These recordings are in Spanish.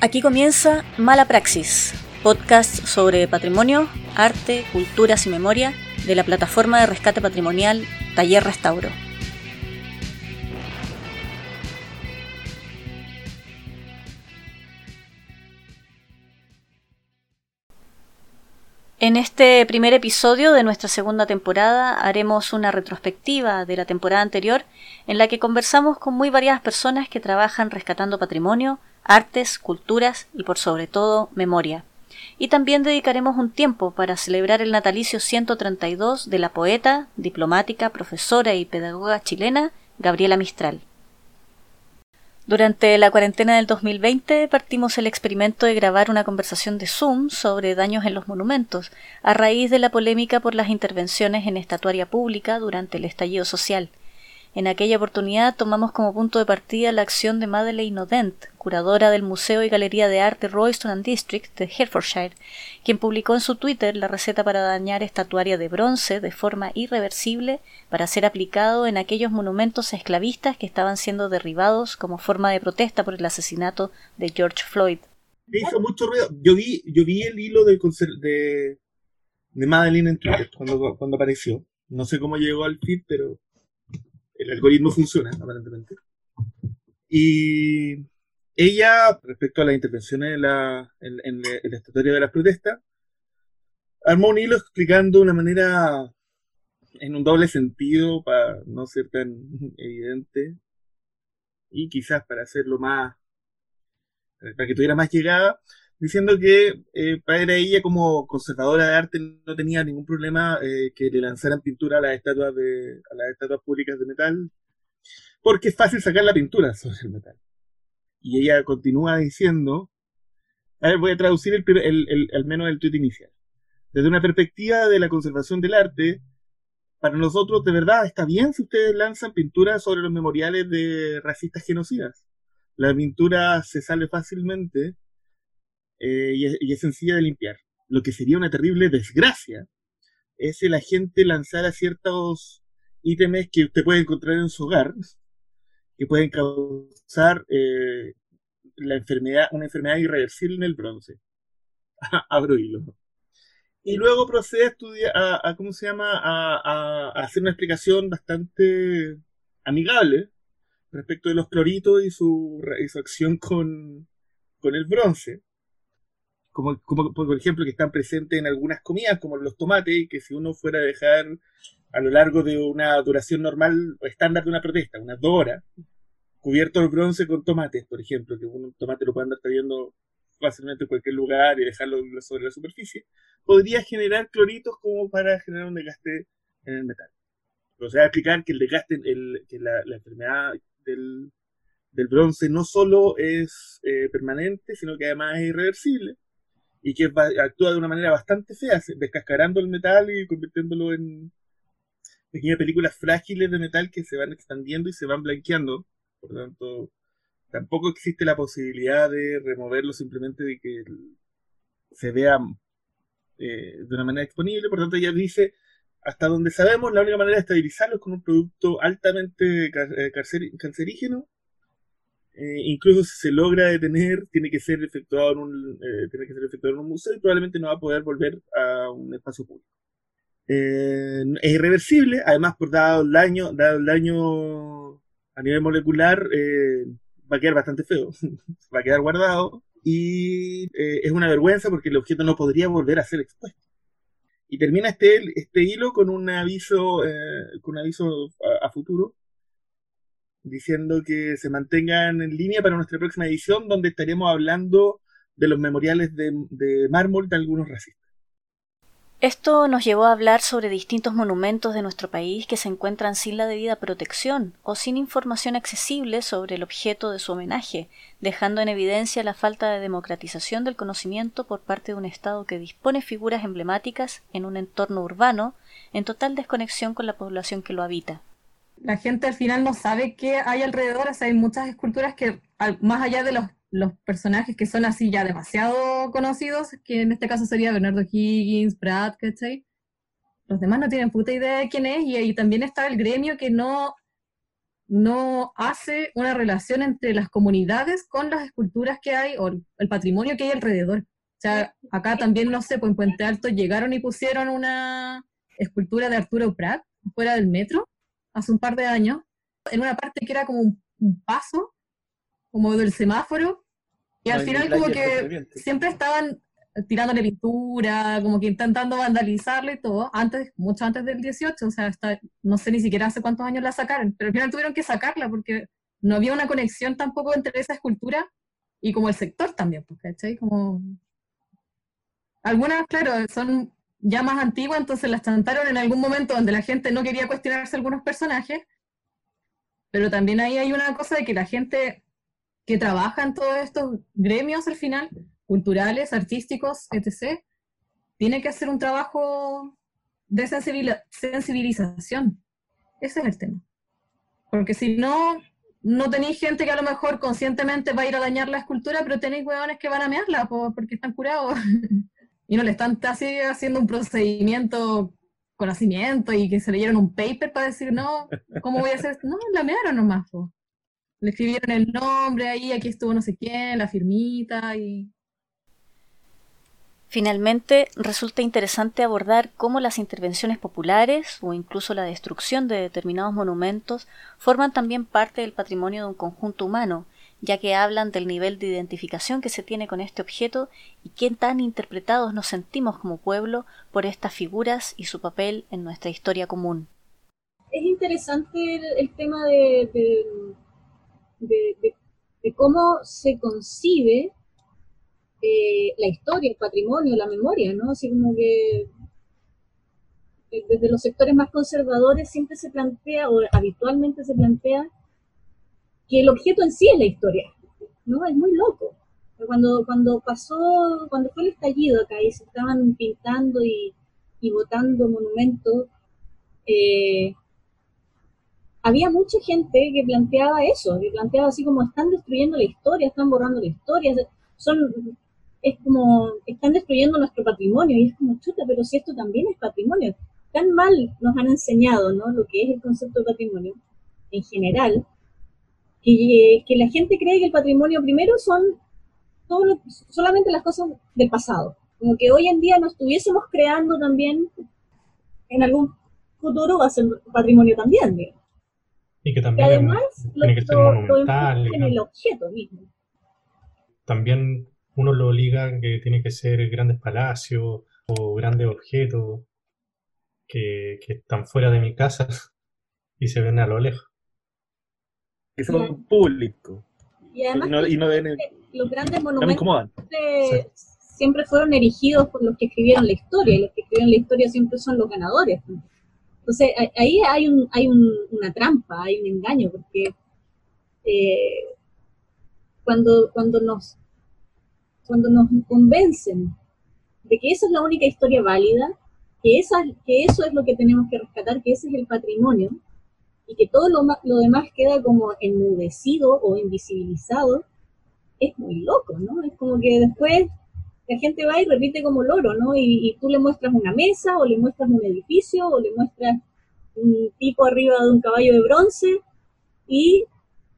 Aquí comienza Mala Praxis, podcast sobre patrimonio, arte, culturas y memoria de la plataforma de rescate patrimonial Taller Restauro. En este primer episodio de nuestra segunda temporada haremos una retrospectiva de la temporada anterior en la que conversamos con muy variadas personas que trabajan rescatando patrimonio, artes, culturas y por sobre todo memoria. Y también dedicaremos un tiempo para celebrar el natalicio 132 de la poeta, diplomática, profesora y pedagoga chilena Gabriela Mistral. Durante la cuarentena del 2020 partimos el experimento de grabar una conversación de Zoom sobre daños en los monumentos, a raíz de la polémica por las intervenciones en estatuaria pública durante el estallido social. En aquella oportunidad tomamos como punto de partida la acción de Madeleine Odent, curadora del Museo y Galería de Arte Royston and District de Hertfordshire, quien publicó en su Twitter la receta para dañar estatuaria de bronce de forma irreversible para ser aplicado en aquellos monumentos esclavistas que estaban siendo derribados como forma de protesta por el asesinato de George Floyd. hizo mucho ruido. Yo vi, yo vi el hilo de, de Madeleine en Twitter cuando, cuando apareció. No sé cómo llegó al feed, pero el algoritmo funciona, aparentemente. Y ella, respecto a las intervenciones en la, en, estatuaria de las protestas, armó un hilo explicando de una manera en un doble sentido para no ser tan evidente y quizás para hacerlo más, para que tuviera más llegada, diciendo que eh, para ella como conservadora de arte no tenía ningún problema eh, que le lanzaran pintura a las estatuas de a las estatuas públicas de metal porque es fácil sacar la pintura sobre el metal. Y ella continúa diciendo voy a traducir el, el, al menos el tweet inicial. Desde una perspectiva de la conservación del arte para nosotros de verdad está bien si ustedes lanzan pinturas sobre los memoriales de racistas genocidas. La pintura se sale fácilmente eh, y, es, sencilla de limpiar. Lo que sería una terrible desgracia es el agente lanzar ciertos ítems que usted puede encontrar en su hogar que pueden causar eh, la enfermedad, una enfermedad irreversible en el bronce. Abro hilo. Y luego procede a estudiar, a, ¿cómo se llama? A, hacer una explicación bastante amigable respecto de los cloritos y su, acción con el bronce como, por ejemplo que están presentes en algunas comidas, como los tomates, que si uno fuera a dejar a lo largo de una duración normal estándar de una protesta, unas dos horas, cubierto el bronce con tomates, por ejemplo, que un tomate lo puede andar trayendo fácilmente en cualquier lugar y dejarlo sobre la superficie, podría generar cloritos como para generar un desgaste en el metal. O sea, explicar que el desgaste, el, que la, enfermedad del, del, bronce no solo es eh, permanente, sino que además es irreversible y que actúa de una manera bastante fea, descascarando el metal y convirtiéndolo en pequeñas películas frágiles de metal que se van expandiendo y se van blanqueando. Por lo tanto, tampoco existe la posibilidad de removerlo simplemente de que se vea eh, de una manera disponible. Por lo tanto, ella dice, hasta donde sabemos, la única manera de estabilizarlo es con un producto altamente eh, cancerígeno eh, incluso si se logra detener, tiene que ser efectuado en un, eh, efectuado en un museo y probablemente no va a poder volver a un espacio público. Eh, es irreversible, además por dado el daño, dado el daño a nivel molecular, va a quedar bastante feo, va a quedar guardado y es una vergüenza porque el objeto no podría volver a ser expuesto. Y termina este, este hilo con un aviso, con un aviso a futuro diciendo que se mantengan en línea para nuestra próxima edición, donde estaremos hablando de los memoriales de, mármol de algunos racistas. Esto nos llevó a hablar sobre distintos monumentos de nuestro país que se encuentran sin la debida protección o sin información accesible sobre el objeto de su homenaje, dejando en evidencia la falta de democratización del conocimiento por parte de un Estado que dispone figuras emblemáticas en un entorno urbano en total desconexión con la población que lo habita la gente al final no sabe qué hay alrededor, o sea, hay muchas esculturas que, más allá de los, personajes que son así ya demasiado conocidos, que en este caso sería Bernardo Higgins, Brad, ¿cachai? Los demás no tienen puta idea de quién es, y ahí también está el gremio que no, no hace una relación entre las comunidades con las esculturas que hay o el patrimonio que hay alrededor. O sea, acá también, no sé, pues en Puente Alto llegaron y pusieron una escultura de Arturo Prat fuera del metro hace un par de años, en una parte que era como un, paso, como del semáforo, y al final como que siempre estaban tirándole pintura, como que intentando vandalizarle y todo, antes, mucho antes del 18, o sea, hasta, no sé ni siquiera hace cuántos años la sacaron, pero al final tuvieron que sacarla porque no había una conexión tampoco entre esa escultura y como el sector también, pues, ¿cachai? Como... Algunas, claro, son ya más antiguas, entonces las chantaron en algún momento donde la gente no quería cuestionarse algunos personajes, pero también ahí hay una cosa de que la gente que trabaja en todos estos gremios al final culturales, artísticos, etc., tiene que hacer un trabajo de sensibilización. Ese es el tema. Porque si no, no tenéis gente que a lo mejor conscientemente va a ir a dañar la escultura, pero tenéis huevones que van a mearla porque están curados. y no le están así haciendo un procedimiento conocimiento y que se leyeron un paper para decir, no, ¿cómo voy a hacer esto? No, la mearon nomás. Le escribieron el nombre ahí, aquí estuvo no sé quién, la firmita y Finalmente, resulta interesante abordar cómo las intervenciones populares o incluso la destrucción de determinados monumentos forman también parte del patrimonio de un conjunto humano, ya que hablan del nivel de identificación que se tiene con este objeto y qué tan interpretados nos sentimos como pueblo por estas figuras y su papel en nuestra historia común. Es interesante el, tema de, de cómo se concibe eh, la historia, el patrimonio, la memoria, ¿no? Así como que eh, desde los sectores más conservadores siempre se plantea, o habitualmente se plantea, que el objeto en sí es la historia, ¿no? Es muy loco. Cuando, cuando pasó, cuando fue el estallido acá y se estaban pintando y, y botando monumentos, eh, había mucha gente que planteaba eso, que planteaba así como están destruyendo la historia, están borrando la historia, son es como, están destruyendo nuestro patrimonio y es como, chuta, pero si esto también es patrimonio. Tan mal nos han enseñado, ¿no? Lo que es el concepto de patrimonio en general, que, que la gente cree que el patrimonio primero son todo solamente las cosas del pasado. Como que hoy en día nos estuviésemos creando también, en algún futuro va a ser patrimonio también, Y que también además lo, que en el objeto mismo. También uno lo obliga que tiene que ser grandes palacios o grandes objetos que, están fuera de mi casa y se ven a lo lejos. Que son públicos. Y además los grandes monumentos siempre fueron erigidos por los que escribieron la historia, y los que escribieron la historia siempre son los ganadores. Entonces ahí hay, un, hay una trampa, hay un engaño, porque eh, cuando, cuando nos cuando nos convencen de que esa es la única historia válida, que, esa, que eso es lo que tenemos que rescatar, que ese es el patrimonio, y que todo lo, demás queda como enmudecido o invisibilizado, es muy loco, ¿no? Es como que después la gente va y repite como loro, ¿no? Y, y, tú le muestras una mesa, o le muestras un edificio, o le muestras un tipo arriba de un caballo de bronce, y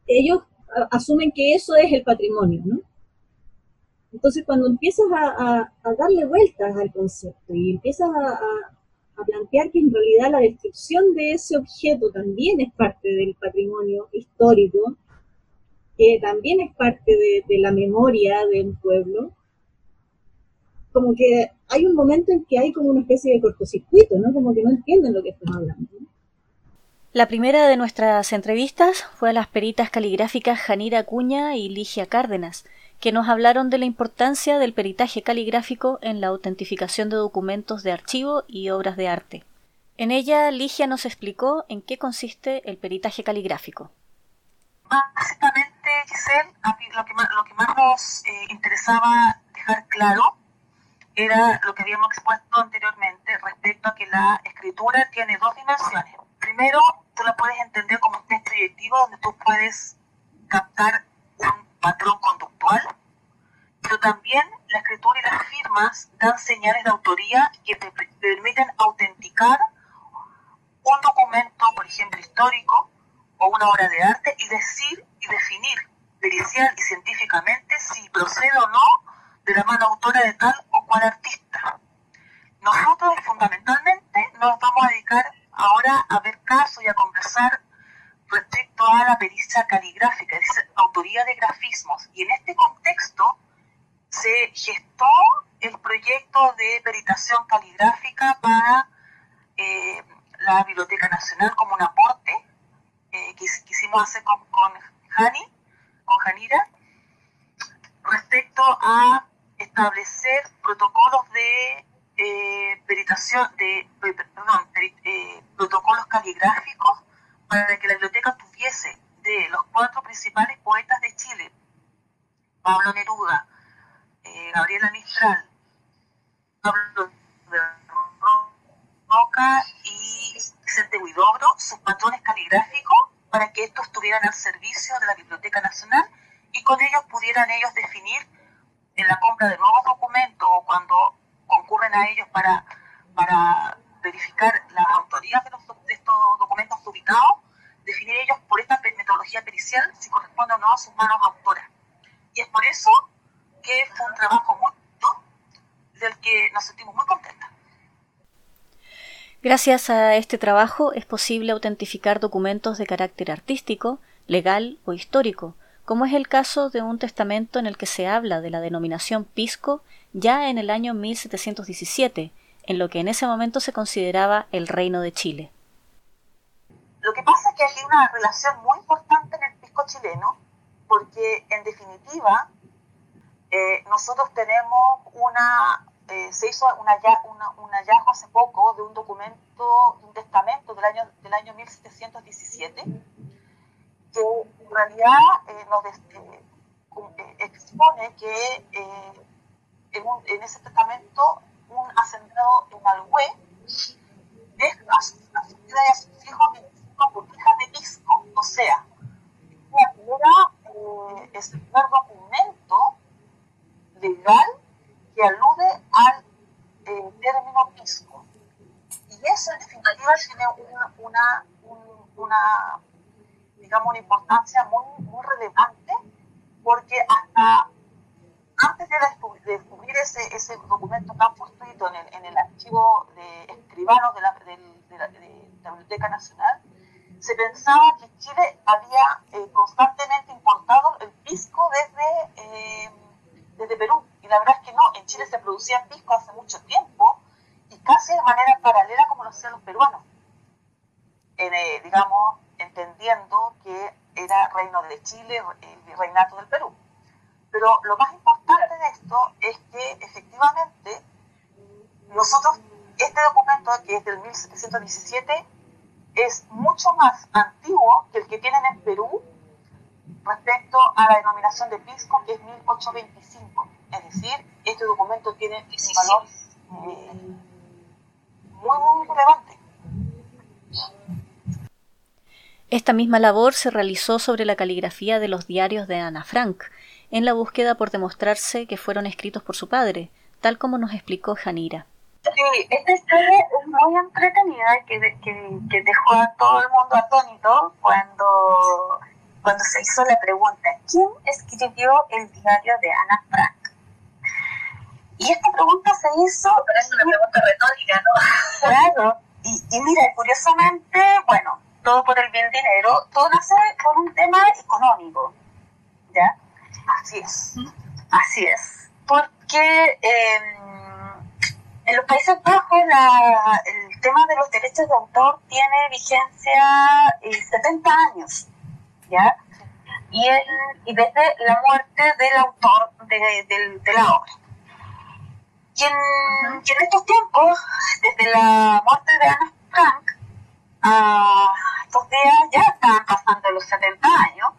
ellos asumen que eso es el patrimonio, ¿no? Entonces, cuando empiezas a, darle vueltas al concepto y empiezas a, plantear que en realidad la destrucción de ese objeto también es parte del patrimonio histórico, que también es parte de, la memoria de un pueblo, como que hay un momento en que hay como una especie de cortocircuito, ¿no? Como que no entienden lo que estamos hablando. La primera de nuestras entrevistas fue a las peritas caligráficas Janira Acuña y Ligia Cárdenas, que nos hablaron de la importancia del peritaje caligráfico en la autentificación de documentos de archivo y obras de arte. En ella, Ligia nos explicó en qué consiste el peritaje caligráfico. Básicamente, Giselle, lo que más, lo que más nos eh, interesaba dejar claro era lo que habíamos expuesto anteriormente respecto a que la escritura tiene dos dimensiones. Primero, tú la puedes entender como un texto directivo donde tú puedes captar un patrón conductual, pero también la escritura y las firmas dan señales de autoría que te permiten autenticar un documento, por ejemplo, histórico o una obra de arte y decir y definir pericial y científicamente si procede o no de la mano autora de tal o cual artista. Nosotros fundamentalmente nos vamos a dedicar ahora a ver casos y a conversar respecto a la pericia caligráfica, es autoría de grafismos. Y en este contexto se gestó el proyecto de peritación caligráfica para eh, la Biblioteca Nacional como un aporte eh, que quisimos hacer con, con Jani, con Janira, respecto a establecer protocolos de eh, peritación, de, perdón, protocolos caligráficos para que la biblioteca tuviese de los cuatro principales poetas de Chile, Pablo Neruda, eh, Gabriela Mistral, Pablo de Roca y Vicente Huidobro, sus patrones caligráficos, para que estos estuvieran al servicio de la Biblioteca Nacional y con ellos pudieran ellos definir en la compra de nuevos documentos o cuando concurren a ellos para, para verificar las autorías de, estos documentos ubicados, definir ellos por esta metodología pericial si corresponde o no a sus manos autoras. Y es por eso que fue un trabajo muy del que nos sentimos muy contentos. Gracias a este trabajo es posible autentificar documentos de carácter artístico, legal o histórico, como es el caso de un testamento en el que se habla de la denominación Pisco ya en el año 1717, en lo que en ese momento se consideraba el Reino de Chile. Lo que pasa es que hay una relación muy importante en el pisco chileno, porque en definitiva eh, nosotros tenemos una, eh, se hizo una, un hallazgo hace poco de un documento, un testamento del año, del año 1717, que en realidad eh, nos expone que en, en, ese testamento un hacendado en Alhué deja a su, a su vida y hijos 25 botijas de pisco, o sea, la primera, es el documento legal que alude al eh, término pisco. Y eso en definitiva tiene una, una, digamos, una importancia muy, muy relevante porque hasta antes de, descubrir ese, ese documento tan fortuito en el, en el archivo de escribanos de la, de, de la, Biblioteca Nacional, se pensaba que Chile había eh, constantemente importado el pisco desde eh, desde Perú. Y la verdad es que no, en Chile se producía pisco hace mucho tiempo y casi de manera paralela como lo hacían los peruanos. Eh, digamos, entendiendo que era reino de Chile, el reinato del Perú. Pero lo más importante de esto es que efectivamente nosotros, este documento que es del 1717, es mucho más antiguo que el que tienen en Perú respecto a la denominación de pisco, que es 1825. Es decir, este documento tiene un valor eh, muy, muy relevante. Esta misma labor se realizó sobre la caligrafía de los diarios de Ana Frank, en la búsqueda por demostrarse que fueron escritos por su padre, tal como nos explicó Janira. Sí, esta historia es muy entretenida que, que, que dejó a todo el mundo atónito cuando cuando se hizo la pregunta, ¿quién escribió el diario de Ana Frank? Y esta pregunta se hizo... Pero es una pregunta retórica, ¿no? Claro, y, y mira, curiosamente, bueno, todo por el bien dinero, todo nace por un tema económico, ¿ya? Así es, así es. Porque em, en los Países Bajos la, el tema de los derechos de autor tiene vigencia 70 eh, años. ¿ya? Y, y desde la muerte del autor de, la obra. Y en, estos tiempos, desde la muerte de Ana Frank, a estos días ya estaban pasando los 70 años,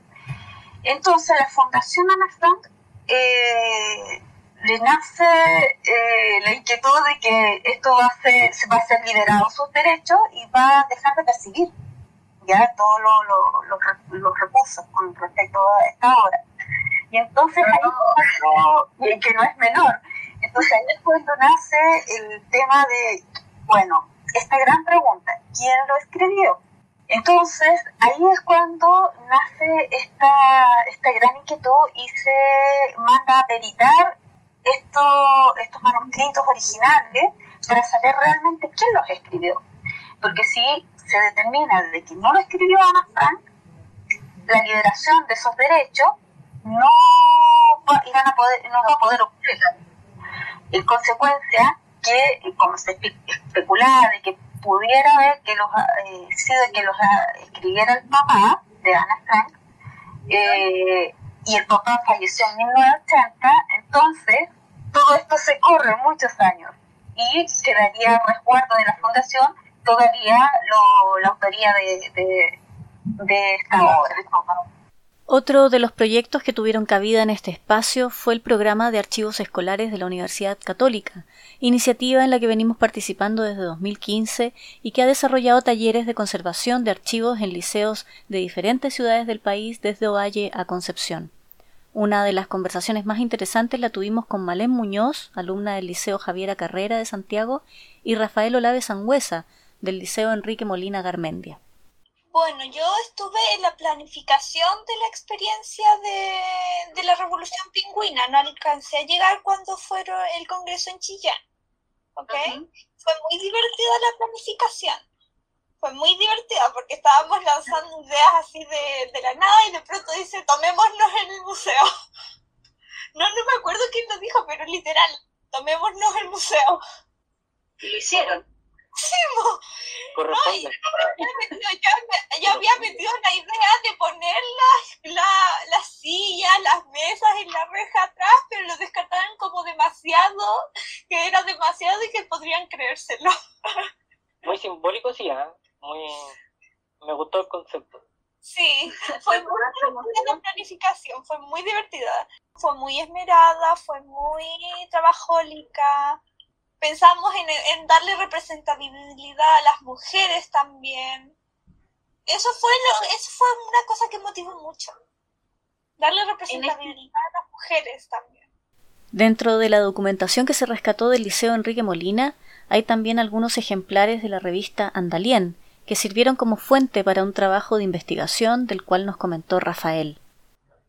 entonces la Fundación Ana Frank eh, le nace eh, la inquietud de que esto va a ser, va a ser liberado sus derechos y va a dejar de percibir ya todos los recursos con respecto a esta obra. Y entonces ahí que no es menor, entonces ahí es cuando nace el tema de, bueno, esta gran pregunta, ¿quién lo escribió? Entonces, ahí es cuando nace esta, esta gran inquietud y se manda a peritar estos, estos manuscritos originales para saber realmente quién los escribió. Porque si se determina de que no lo escribió Ana Frank, la liberación de esos derechos no va, a poder, no va a poder ocurrir. En consecuencia, que como se especulaba de que pudiera haber que los, eh, sido que los ah, escribiera el papá de Ana Frank, eh, y el papá falleció en 1980, entonces todo esto se corre muchos años y quedaría resguardo de la fundación todavía la autoría de, de, esta obra. Otro de los proyectos que tuvieron cabida en este espacio fue el programa de archivos escolares de la Universidad Católica, iniciativa en la que venimos participando desde 2015 y que ha desarrollado talleres de conservación de archivos en liceos de diferentes ciudades del país desde Ovalle a Concepción. Una de las conversaciones más interesantes la tuvimos con Malén Muñoz, alumna del Liceo Javiera Carrera de Santiago, y Rafael Olave Sangüesa, del Liceo Enrique Molina Garmendia. Bueno, yo estuve en la planificación de la experiencia de, la Revolución Pingüina. No alcancé a llegar cuando fue el Congreso en Chillán. ¿Ok? Fue muy divertida la planificación. Fue muy divertida porque estábamos lanzando ideas así de, de la nada y de pronto dice, tomémonos en el museo. No, no me acuerdo quién lo dijo, pero literal, tomémonos el museo. Y lo hicieron. Corresponde. yo, había metido la idea de poner las, la, sillas, las mesas en la reja atrás, pero lo descartaron como demasiado, que era demasiado y que podrían creérselo. Muy simbólico, sí, ¿eh? Muy... Me gustó el concepto. Sí, fue muy divertida la planificación, fue muy divertida. Fue muy esmerada, fue muy trabajólica pensamos en, darle representabilidad a las mujeres también. Eso fue, eso fue una cosa que motivó mucho. Darle representabilidad a las mujeres también. Dentro de la documentación que se rescató del Liceo Enrique Molina, hay también algunos ejemplares de la revista Andalien, que sirvieron como fuente para un trabajo de investigación del cual nos comentó Rafael.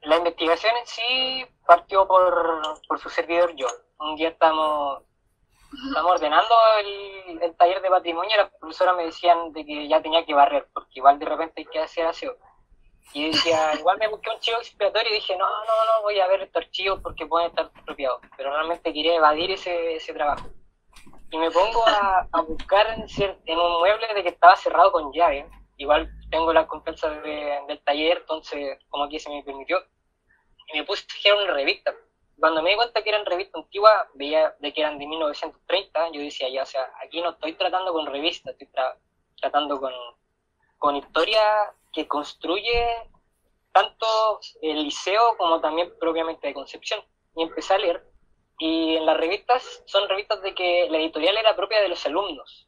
La investigación en sí partió por, por su servidor yo. Un día estamos estamos ordenando el, el, taller de patrimonio las profesoras me decían de que ya tenía que barrer, porque igual de repente hay que hacer aseo. Y decía, igual me busqué un chivo expiatorio y dije, no, no, no, voy a ver estos archivos porque pueden estar expropiados. Pero realmente quería evadir ese, ese trabajo. Y me pongo a, a buscar en, en, un mueble de que estaba cerrado con llave. Igual tengo la confianza del taller, entonces como que se me permitió. Y me puse a una revista cuando me di cuenta que eran revistas antiguas, veía de que eran de 1930, yo decía, ya, o sea, aquí no estoy tratando con revistas, estoy tratando con, con historia que construye tanto el liceo como también propiamente de Concepción. Y empecé a leer. Y en las revistas son revistas de que la editorial era propia de los alumnos.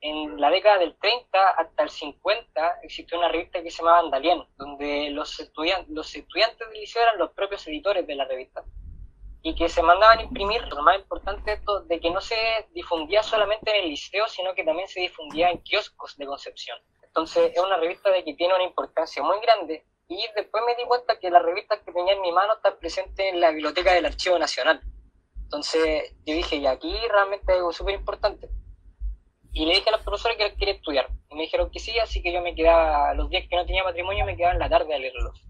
En la década del 30 hasta el 50 existió una revista que se llamaba Andalien, donde los, estudiantes, los estudiantes del liceo eran los propios editores de la revista y que se mandaban a imprimir, lo más importante esto, de que no se difundía solamente en el liceo, sino que también se difundía en kioscos de Concepción. Entonces es una revista de que tiene una importancia muy grande y después me di cuenta que la revista que tenía en mi mano está presente en la biblioteca del Archivo Nacional. Entonces yo dije, y aquí realmente es algo súper importante. Y le dije a los profesores que quería estudiar. Y me dijeron que sí, así que yo me quedaba, los días que no tenía matrimonio, me quedaba en la tarde a leerlos.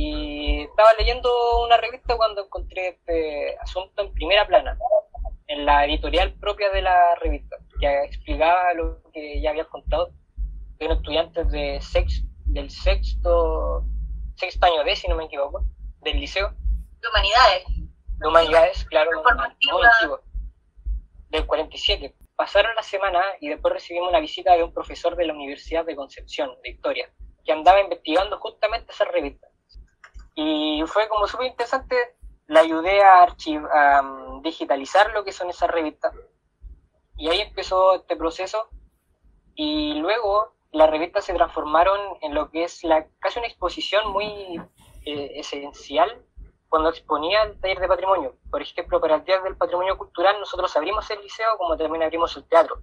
Y estaba leyendo una revista cuando encontré este asunto en primera plana, en la editorial propia de la revista, que explicaba lo que ya había contado de unos estudiantes de sex, del sexto, sexto año D, si no me equivoco, del liceo. De humanidades. De humanidades, claro, muy antiguo. Del 47. Pasaron la semana y después recibimos una visita de un profesor de la Universidad de Concepción, de Victoria, que andaba investigando justamente esa revista y fue como súper interesante, la ayudé a, a mm, digitalizar lo que son esas revistas. Y ahí empezó este proceso. Y luego las revistas se transformaron en lo que es la, casi una exposición muy eh, esencial cuando exponía el taller de patrimonio. Por ejemplo, para el Día del Patrimonio Cultural nosotros abrimos el liceo como también abrimos el teatro.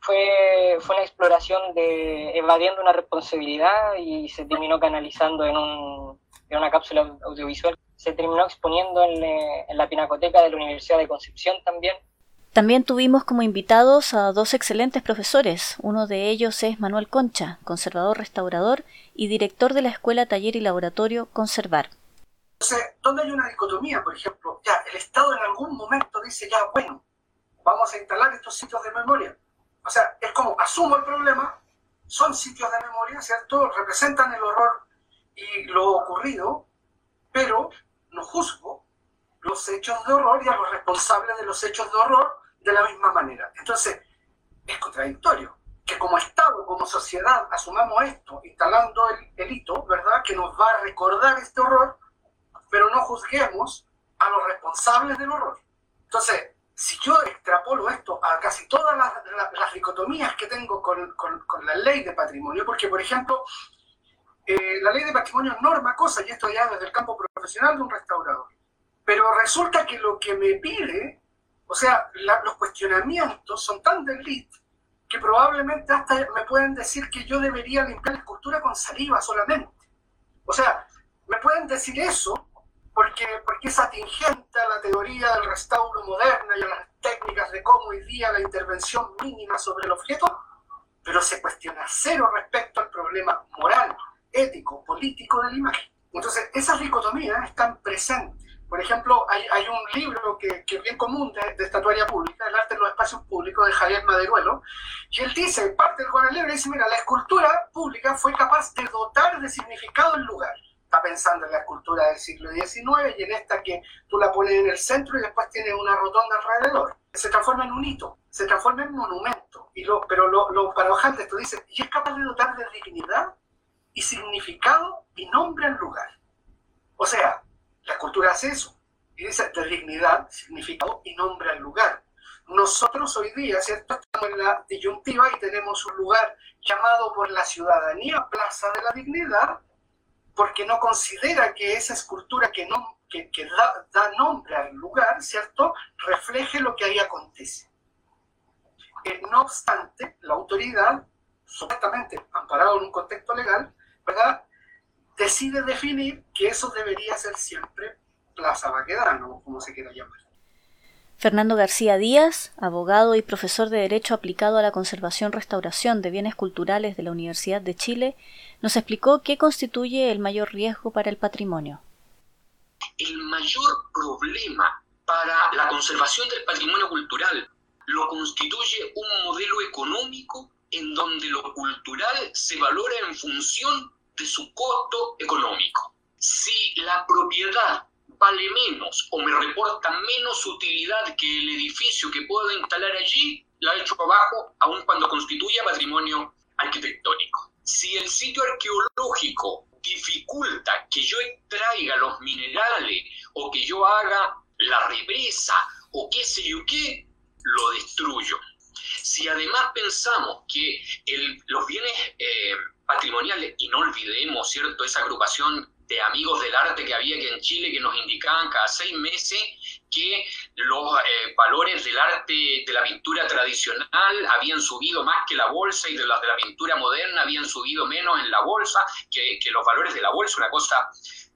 fue, fue una exploración de evadiendo una responsabilidad y se terminó canalizando en, un, en una cápsula audiovisual. Se terminó exponiendo en, en la Pinacoteca de la Universidad de Concepción también. También tuvimos como invitados a dos excelentes profesores. Uno de ellos es Manuel Concha, conservador restaurador y director de la Escuela Taller y Laboratorio Conservar. Entonces, ¿dónde hay una dicotomía? Por ejemplo, ya el Estado en algún momento dice, ya, bueno, vamos a instalar estos sitios de memoria. O sea, es como, asumo el problema, son sitios de memoria, ¿cierto? Representan el horror y lo ocurrido, pero no juzgo los hechos de horror y a los responsables de los hechos de horror de la misma manera. Entonces, es contradictorio que como Estado, como sociedad, asumamos esto, instalando el, el hito, ¿verdad?, que nos va a recordar este horror, pero no juzguemos a los responsables del horror. Entonces, si yo extrapolo esto a casi todas las, las, dicotomías que tengo con, con, con, la ley de patrimonio, porque, por ejemplo, eh, la ley de patrimonio norma cosas, y esto ya desde el campo profesional de un restaurador, pero resulta que lo que me pide, o sea, los cuestionamientos son tan del que probablemente hasta me pueden decir que yo debería limpiar la escultura con saliva solamente. O sea, me pueden decir eso porque, porque es atingente a la teoría del restauro moderna y a las técnicas de cómo hoy día la intervención mínima sobre el objeto, pero se cuestiona cero respecto al problema moral, ético, político de la imagen. Entonces, esas dicotomías están presentes. Por ejemplo, hay, hay un libro que, que, es bien común de, de, estatuaria pública, El arte en los espacios públicos, de Javier Maderuelo, y él dice, parte del Juan Libre, dice, mira, la escultura pública fue capaz de dotar de significado el lugar está pensando en la escultura del siglo XIX y en esta que tú la pones en el centro y después tienes una rotonda alrededor. Se transforma en un hito, se transforma en monumento. Y lo, pero lo, lo paradojante esto dice, y es capaz de dotar de dignidad significado y nombre al lugar. O sea, la escultura hace eso. Y dice dignidad, significado y nombre al lugar. Nosotros hoy día, ¿cierto? Estamos en la disyuntiva y tenemos un lugar llamado por la ciudadanía Plaza de la Dignidad, porque no considera que esa escultura que, no, da, nombre al lugar, ¿cierto?, refleje lo que ahí acontece. Eh, no obstante, la autoridad, supuestamente amparado en un contexto legal, ¿verdad?, decide definir que eso debería ser siempre Plaza Baquedano, como se quiera llamar. Fernando García Díaz, abogado y profesor de Derecho aplicado a la conservación-restauración de bienes culturales de la Universidad de Chile, nos explicó qué constituye el mayor riesgo para el patrimonio. El mayor problema para la conservación del patrimonio cultural lo constituye un modelo económico en donde lo cultural se valora en función de su costo económico. Si la propiedad vale menos o me reporta menos utilidad que el edificio que puedo instalar allí, la echo abajo aun cuando constituya patrimonio arquitectónico. Si el sitio arqueológico dificulta que yo extraiga los minerales o que yo haga la represa o qué sé yo qué, lo destruyo. Si además pensamos que el, los bienes eh, patrimoniales, y no olvidemos, ¿cierto?, esa agrupación de amigos del arte que había aquí en Chile que nos indicaban cada seis meses que los eh, valores del arte de la pintura tradicional habían subido más que la bolsa y de las de la pintura moderna habían subido menos en la bolsa que, los valores de la bolsa, una cosa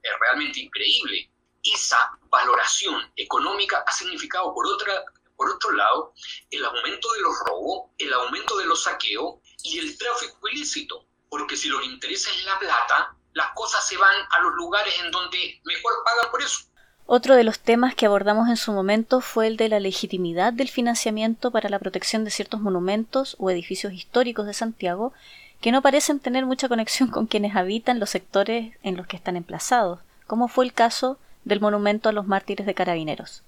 eh, realmente increíble. Esa valoración económica ha significado, por, otra, por otro lado, el aumento de los robos, el aumento de los saqueos y el tráfico ilícito, porque si lo que interesa es la plata, las cosas se van a los lugares en donde mejor pagan por eso. Otro de los temas que abordamos en su momento fue el de la legitimidad del financiamiento para la protección de ciertos monumentos o edificios históricos de Santiago que no parecen tener mucha conexión con quienes habitan los sectores en los que están emplazados, como fue el caso del monumento a los mártires de carabineros.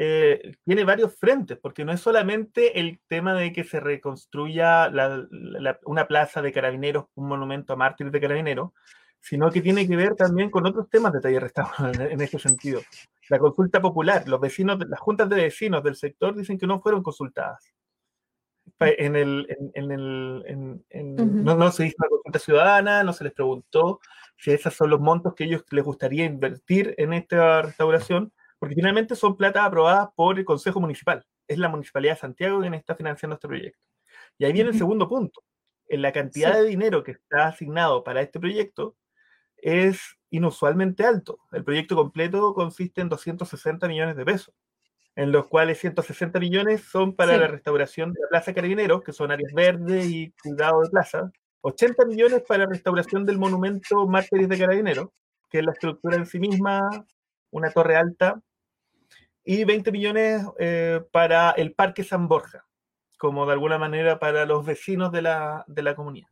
Eh, tiene varios frentes, porque no es solamente el tema de que se reconstruya la, la, una plaza de carabineros, un monumento a mártires de carabineros, sino que tiene que ver también con otros temas de taller restauro en, en ese sentido. La consulta popular, los vecinos, las juntas de vecinos del sector dicen que no fueron consultadas. En el, en, el, uh -huh. no, no, se hizo una consulta ciudadana, no se les preguntó si esos son los montos que ellos les gustaría invertir en esta restauración, porque finalmente son plata aprobadas por el Consejo Municipal. Es la Municipalidad de Santiago quien está financiando este proyecto. Y ahí viene el segundo punto. En la cantidad de dinero que está asignado para este proyecto es inusualmente alto. El proyecto completo consiste en 260 millones de pesos, en los cuales 160 millones son para la restauración de la Plaza Carabineros, que son áreas verdes y cuidado de plaza, 80 millones para la restauración del monumento Mártires de Carabineros, que es la estructura en sí misma, una torre alta, y 20 millones eh, para el Parque San Borja, como de alguna manera para los vecinos de la, de la comunidad.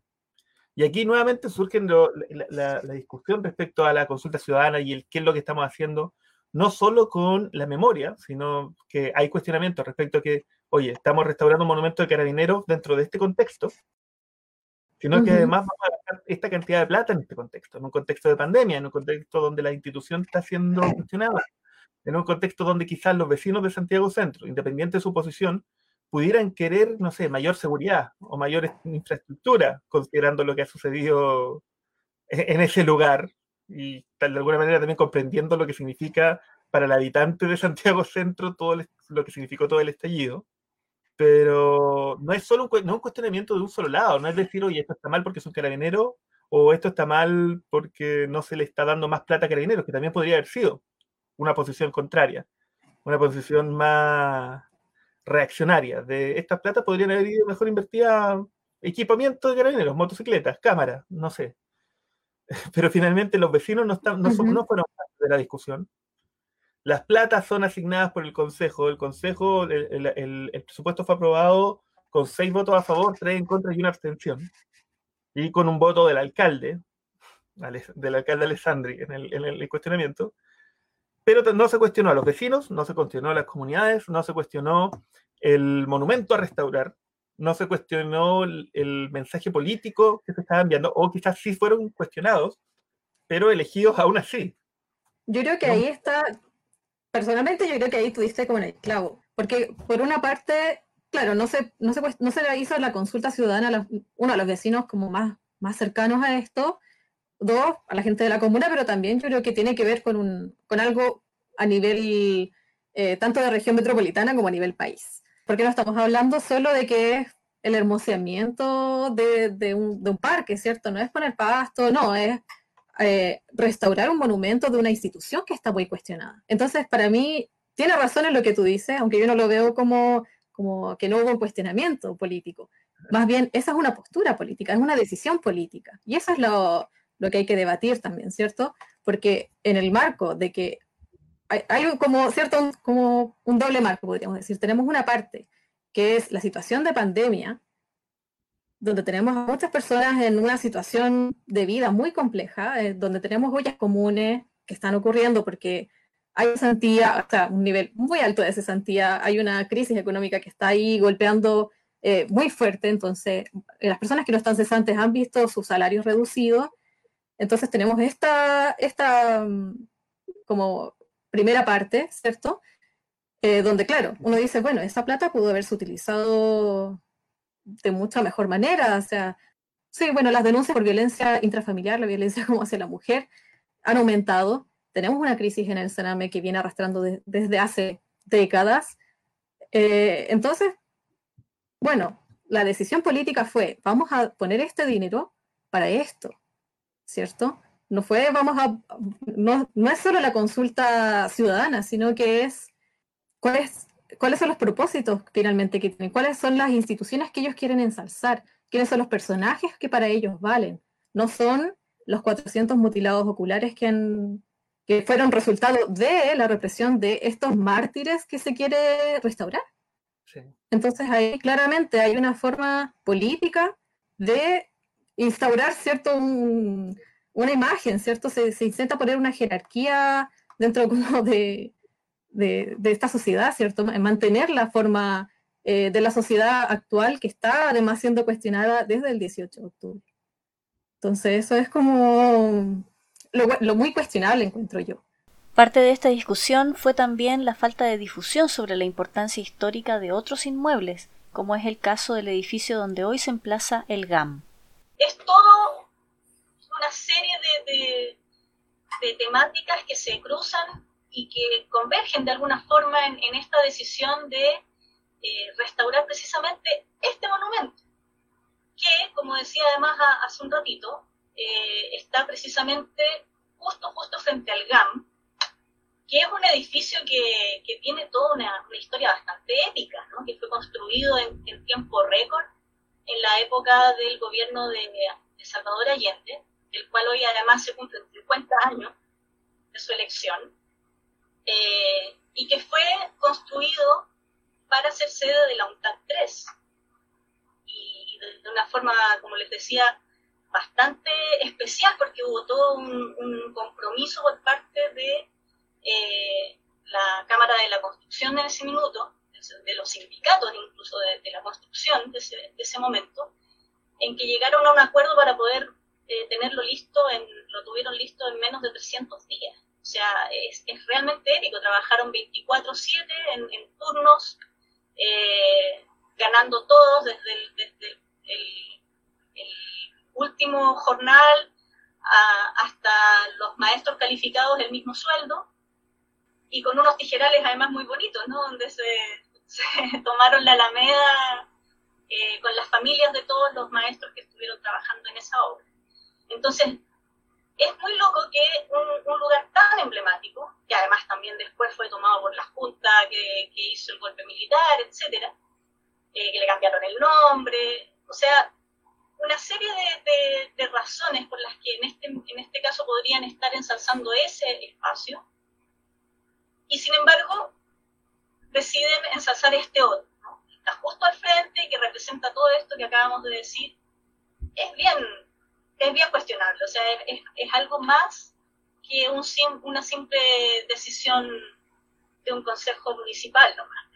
Y aquí nuevamente surge la, discusión respecto a la consulta ciudadana y el qué es lo que estamos haciendo, no solo con la memoria, sino que hay cuestionamientos respecto a que, oye, estamos restaurando un monumento de carabineros dentro de este contexto, sino que además vamos a gastar esta cantidad de plata en este contexto, en un contexto de pandemia, en un contexto donde la institución está siendo cuestionada, en un contexto donde quizás los vecinos de Santiago Centro, independiente de su posición, pudieran querer, no sé, mayor seguridad o mayor infraestructura, considerando lo que ha sucedido e-, en ese lugar y de alguna manera también comprendiendo lo que significa para el habitante de Santiago Centro todo lo que significó todo el estallido. Pero no es solo un, no un cuestionamiento de un solo lado, no es decir, oye, esto está mal porque es un carabinero o esto está mal porque no se le está dando más plata a carabineros, que también podría haber sido una posición contraria, una posición más, reaccionarias de estas platas podrían haber ido mejor invertida equipamiento de carabineros, motocicletas, cámaras, no sé. Pero finalmente los vecinos no, están, no, son, no fueron parte de la discusión. Las platas son asignadas por el Consejo. El Consejo, el, el, presupuesto fue aprobado con seis votos a favor, tres en contra y una abstención. Y con un voto del alcalde, del alcalde Alessandri en el, en el cuestionamiento pero no se cuestionó a los vecinos, no se cuestionó a las comunidades, no se cuestionó el monumento a restaurar, no se cuestionó el, mensaje político que se estaba enviando, o quizás sí fueron cuestionados, pero elegidos aún así. Yo creo que ahí está, personalmente yo creo que ahí tuviste como el clavo, porque por una parte, claro, no se, no se, no se le hizo la consulta ciudadana a uno a los vecinos como más, más cercanos a esto, dos, a la gente de la comuna, pero también yo creo que tiene que ver con, un, con algo a nivel eh, tanto de región metropolitana como a nivel país. Porque no estamos hablando solo de que es el hermoseamiento de, de, un, parque, ¿cierto? No es poner pasto, no, es eh, restaurar un monumento de una institución que está muy cuestionada. Entonces, para mí, tiene razón en lo que tú dices, aunque yo no lo veo como, como que no hubo un cuestionamiento político. Más bien, esa es una postura política, es una decisión política. Y eso es lo, lo que hay que debatir también, ¿cierto? Porque en el marco de que hay, como, ¿cierto? como un doble marco, podríamos decir. Tenemos una parte que es la situación de pandemia, donde tenemos a muchas personas en una situación de vida muy compleja, eh, donde tenemos ollas comunes que están ocurriendo porque hay cesantía, hasta un nivel muy alto de cesantía, hay una crisis económica que está ahí golpeando eh, muy fuerte, entonces las personas que no están cesantes han visto sus salarios reducidos entonces tenemos esta, esta mm, como primera parte, ¿cierto? Eh, donde, claro, uno dice, bueno, esa plata pudo haberse utilizado de mucha mejor manera. O sea, sí, bueno, las denuncias por violencia intrafamiliar, la violencia como hacia la mujer, han aumentado. Tenemos una crisis en el Sename que viene arrastrando desde hace décadas. Eh, entonces, bueno, la decisión política fue, vamos a poner este dinero para esto. ¿Cierto? No fue, vamos a, no, no es solo la consulta ciudadana, sino que es cuáles, cuáles son los propósitos finalmente que tienen, cuáles son las instituciones que ellos quieren ensalzar, quiénes son los personajes que para ellos valen. No son los 400 mutilados oculares que, han, que fueron resultado de la represión de estos mártires que se quiere restaurar. Entonces ahí claramente hay una forma política de instaurar, ¿cierto? una imagen, ¿cierto? Se, se, intenta poner una jerarquía dentro de, de, esta sociedad, ¿cierto? Mantener la forma eh, de la sociedad actual que está además siendo cuestionada desde el 18 de octubre. Entonces eso es como lo muy cuestionable, encuentro yo. Parte de esta discusión fue también la falta de difusión sobre la importancia histórica de otros inmuebles, como es el caso del edificio donde hoy se emplaza el GAM es todo una serie de, temáticas que se cruzan y que convergen de alguna forma en, esta decisión de eh, restaurar precisamente este monumento. que, como decía además hace un ratito, eh, está precisamente justo, justo frente al GAM, que es un edificio que, que tiene toda una, historia bastante épica, que fue construido en, en tiempo récord en la época del gobierno de, de, Salvador Allende, el cual hoy además se cumplen 50 años de su elección, eh, y que fue construido para ser sede de la UNTAD 3. Y, de, una forma, como les decía, bastante especial, porque hubo todo un, un compromiso por parte de eh, la Cámara de la Construcción en ese minuto, de los sindicatos incluso de, la construcción de ese, momento, en que llegaron a un acuerdo para poder eh, tenerlo listo, en, lo tuvieron listo en menos de 300 días. O sea, es, realmente épico. Trabajaron 24/7 en, turnos, eh, ganando todos desde el, último jornal hasta los maestros calificados el mismo sueldo y con unos tijerales además muy bonitos, ¿no? Donde se, tomaron la alameda eh, con las familias de todos los maestros que estuvieron trabajando en esa obra. Entonces, es muy loco que un, lugar tan emblemático, que además también después fue tomado por la Junta que, hizo el golpe militar, etcétera, eh, que le cambiaron el nombre, o sea, una serie de, de, razones por las que en este, en este caso podrían estar ensalzando ese espacio, y sin embargo deciden ensalzar este otro, ¿no? está justo al frente y que representa todo esto que acabamos de decir, es bien, es bien cuestionable, o sea, es, es algo más que un, una simple decisión de un consejo municipal nomás.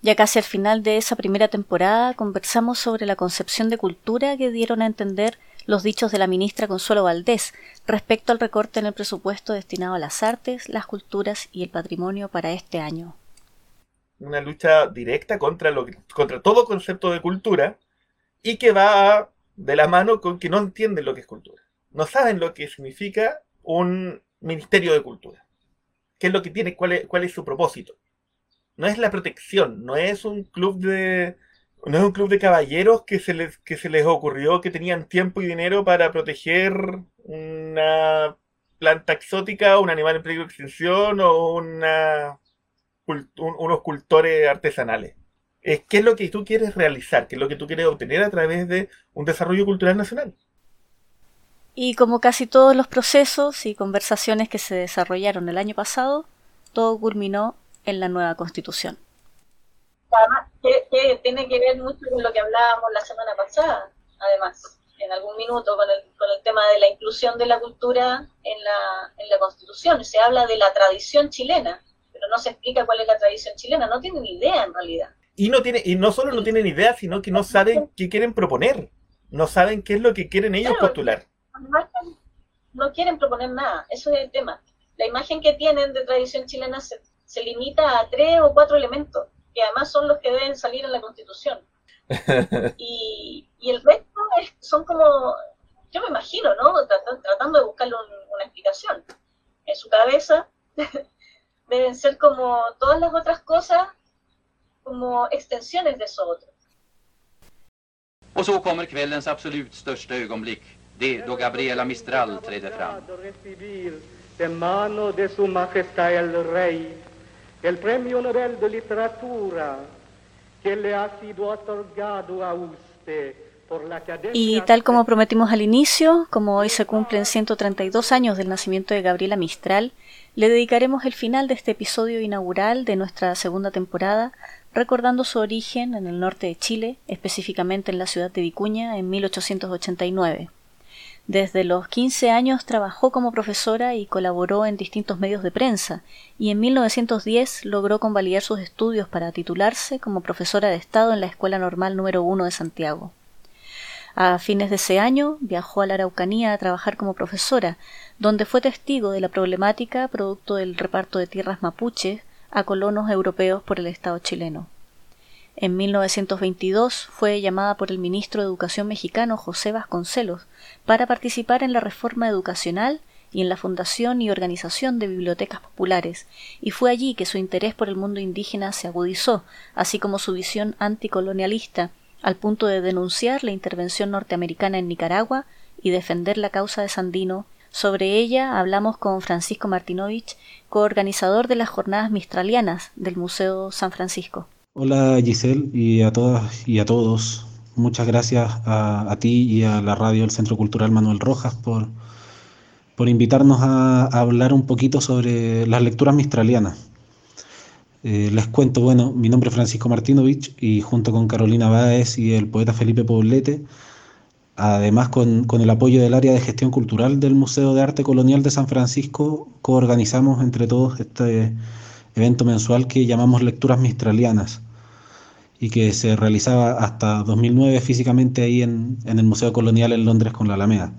Ya casi al final de esa primera temporada conversamos sobre la concepción de cultura que dieron a entender los dichos de la ministra Consuelo Valdés respecto al recorte en el presupuesto destinado a las artes, las culturas y el patrimonio para este año. Una lucha directa contra, lo, contra todo concepto de cultura y que va de la mano con que no entienden lo que es cultura. No saben lo que significa un ministerio de cultura. ¿Qué es lo que tiene? ¿Cuál es, cuál es su propósito? No es la protección, no es un club de, no es un club de caballeros que se les, que se les ocurrió que tenían tiempo y dinero para proteger una planta exótica, un animal en peligro de extinción o una, unos cultores artesanales. Es qué es lo que tú quieres realizar, qué es lo que tú quieres obtener a través de un desarrollo cultural nacional. Y como casi todos los procesos y conversaciones que se desarrollaron el año pasado, todo culminó en la nueva constitución además, que, tiene que ver mucho con lo que hablábamos la semana pasada, además, en algún minuto, con el, con el tema de la inclusión de la cultura en la, en la Constitución. Se habla de la tradición chilena, pero no se explica cuál es la tradición chilena, no tienen idea en realidad. Y no, tiene, y no solo no tienen idea, sino que no saben qué quieren proponer, no saben qué es lo que quieren ellos postular. No quieren proponer nada, eso es el tema. La imagen que tienen de tradición chilena se, se limita a tres o cuatro elementos que además son los que deben salir en la Constitución. Y, el resto son como, yo me imagino, ¿no? Tratando, de buscarle una explicación. En su cabeza deben ser como todas las otras cosas, como extensiones de eso otro. Och så kommer kvällens absolut största ögonblick, det då Gabriela Mistral träder fram. De mano de su majestad el rey el premio Nobel de Literatura que le ha sido otorgado a usted por la Academia y tal como prometimos al inicio, como hoy se cumplen 132 años del nacimiento de Gabriela Mistral, le dedicaremos el final de este episodio inaugural de nuestra segunda temporada recordando su origen en el norte de Chile, específicamente en la ciudad de Vicuña en 1889. Desde los 15 años trabajó como profesora y colaboró en distintos medios de prensa, y en 1910 logró convalidar sus estudios para titularse como profesora de Estado en la Escuela Normal número 1 de Santiago. A fines de ese año viajó a la Araucanía a trabajar como profesora, donde fue testigo de la problemática producto del reparto de tierras mapuches a colonos europeos por el Estado chileno. En 1922 fue llamada por el ministro de Educación mexicano José Vasconcelos para participar en la reforma educacional y en la fundación y organización de bibliotecas populares, y fue allí que su interés por el mundo indígena se agudizó, así como su visión anticolonialista al punto de denunciar la intervención norteamericana en Nicaragua y defender la causa de Sandino. Sobre ella hablamos con Francisco Martinovich, coorganizador de las jornadas mistralianas del Museo San Francisco. Hola Giselle y a todas y a todos. Muchas gracias a, ti y a la radio del Centro Cultural Manuel Rojas por, por invitarnos a, hablar un poquito sobre las lecturas mistralianas. Eh, les cuento, bueno, mi nombre es Francisco Martinovich y junto con Carolina Báez y el poeta Felipe Poblete, además con, el apoyo del área de gestión cultural del Museo de Arte Colonial de San Francisco, coorganizamos entre todos este evento mensual que llamamos Lecturas Mistralianas y que se realizaba hasta 2009 físicamente ahí en el Museo Colonial en Londres con la Alameda.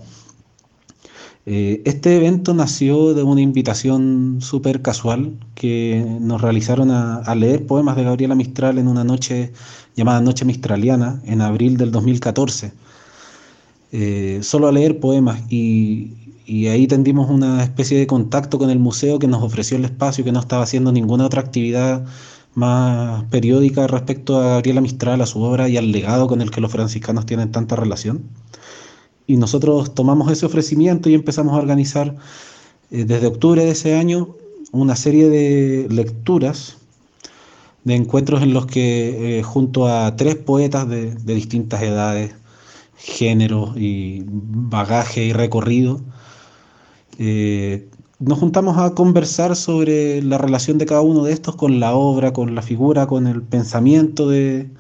Eh, este evento nació de una invitación súper casual que nos realizaron a, leer poemas de Gabriela Mistral en una noche llamada Noche Mistraliana en abril del 2014. Eh, solo a leer poemas y, y ahí tendimos una especie de contacto con el museo que nos ofreció el espacio que no estaba haciendo ninguna otra actividad más periódica respecto a Gabriela Mistral, a su obra y al legado con el que los franciscanos tienen tanta relación. Y nosotros tomamos ese ofrecimiento y empezamos a organizar eh, desde octubre de ese año una serie de lecturas, de encuentros en los que eh, junto a tres poetas de, distintas edades, géneros y bagaje y recorrido, eh, nos juntamos a conversar sobre la relación de cada uno de estos con la obra, con la figura, con el pensamiento de,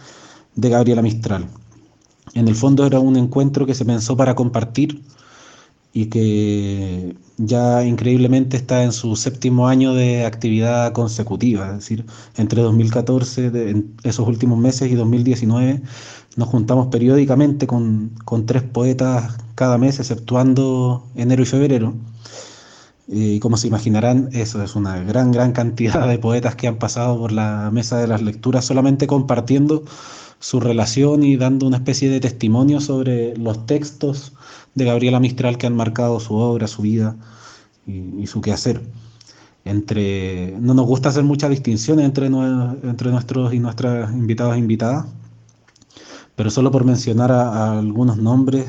Gabriela Mistral. En el fondo era un encuentro que se pensó para compartir y que ya increíblemente está en su séptimo año de actividad consecutiva, es decir, entre 2014, en esos últimos meses, y 2019, nos juntamos periódicamente con, con tres poetas cada mes, exceptuando enero y febrero. Y como se imaginarán, eso es una gran, gran cantidad de poetas que han pasado por la mesa de las lecturas solamente compartiendo su relación y dando una especie de testimonio sobre los textos de Gabriela Mistral que han marcado su obra, su vida y, su quehacer. Entre, no nos gusta hacer muchas distinciones entre, nuestros y nuestras invitados e invitadas, pero solo por mencionar a algunos nombres,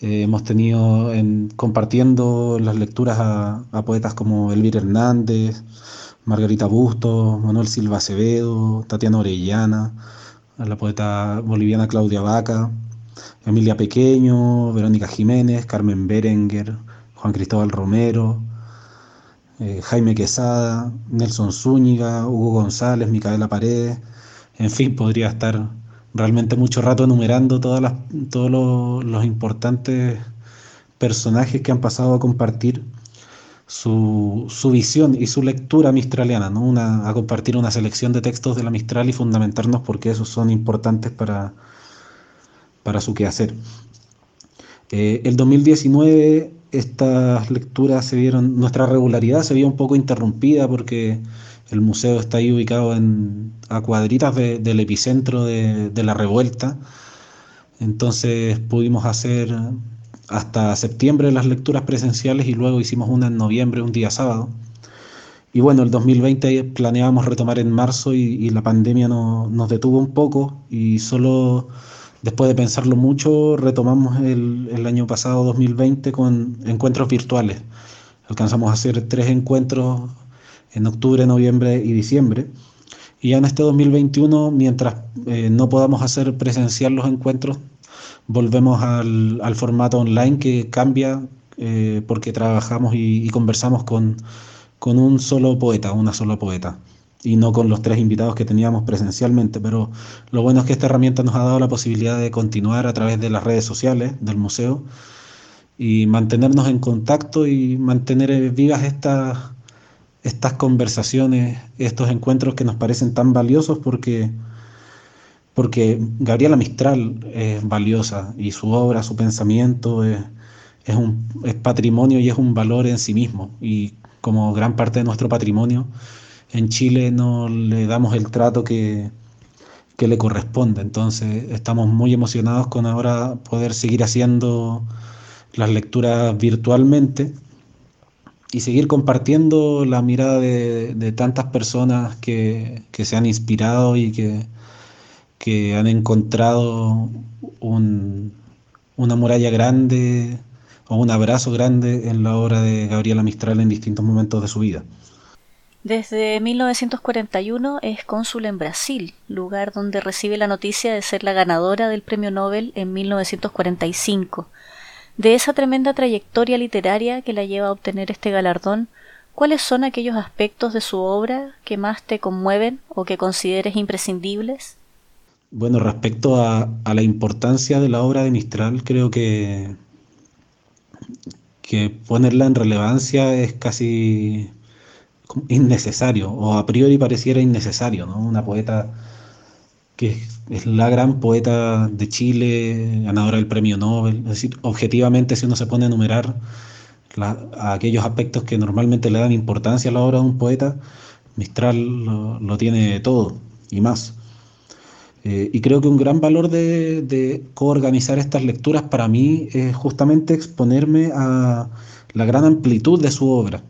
eh, hemos tenido en, compartiendo las lecturas a, poetas como Elvira Hernández, Margarita Bustos, Manuel Silva Acevedo, Tatiana Orellana, a la poeta boliviana Claudia Vaca, Emilia Pequeño, Verónica Jiménez, Carmen Berenguer, Juan Cristóbal Romero, eh, Jaime Quesada, Nelson Zúñiga, Hugo González, Micaela Paredes, en fin, podría estar realmente mucho rato enumerando todas las, todos los, importantes personajes que han pasado a compartir su, su, visión y su lectura mistraliana, ¿no? a compartir una selección de textos de la Mistral y fundamentarnos porque esos son importantes para, para su quehacer. Eh, el 2019 estas lecturas se vieron, nuestra regularidad se vio un poco interrumpida porque el museo está ahí ubicado en, a cuadritas del epicentro de, la revuelta. Entonces pudimos hacer hasta septiembre las lecturas presenciales y luego hicimos una en noviembre, un día sábado. Y bueno, el 2020 planeábamos retomar en marzo y, la pandemia nos detuvo un poco y solo después de pensarlo mucho retomamos el, año pasado 2020 con encuentros virtuales. Alcanzamos a hacer tres encuentros en octubre, noviembre y diciembre. Y ya en este 2021, mientras eh, no podamos hacer presencial los encuentros, volvemos al, formato online que cambia eh, porque trabajamos y, conversamos con, con, un solo poeta, una sola poeta, y no con los tres invitados que teníamos presencialmente. Pero lo bueno es que esta herramienta nos ha dado la posibilidad de continuar a través de las redes sociales del museo y mantenernos en contacto y mantener vivas estas estas conversaciones, estos encuentros que nos parecen tan valiosos porque, porque Gabriela Mistral es valiosa y su obra, su pensamiento es, un, es patrimonio y es un valor en sí mismo. Y como gran parte de nuestro patrimonio, en Chile no le damos el trato que, que le corresponde. Entonces estamos muy emocionados con ahora poder seguir haciendo las lecturas virtualmente y seguir compartiendo la mirada de, tantas personas que, se han inspirado y que, que han encontrado una muralla grande o un abrazo grande en la obra de Gabriela Mistral en distintos momentos de su vida. Desde 1941 es cónsul en Brasil, lugar donde recibe la noticia de ser la ganadora del Premio Nobel en 1945. De esa tremenda trayectoria literaria que la lleva a obtener este galardón, ¿cuáles son aquellos aspectos de su obra que más te conmueven o que consideres imprescindibles? Bueno, respecto a, la importancia de la obra de Mistral, creo que, ponerla en relevancia es casi innecesario, o a priori pareciera innecesario, ¿no? Una poeta que es la gran poeta de Chile, ganadora del premio Nobel. Es decir, objetivamente, si uno se pone a enumerar aquellos aspectos que normalmente le dan importancia a la obra de un poeta, Mistral lo, tiene todo y más. Eh, y creo que un gran valor de, de coorganizar estas lecturas para mí es justamente exponerme a la gran amplitud de su obra.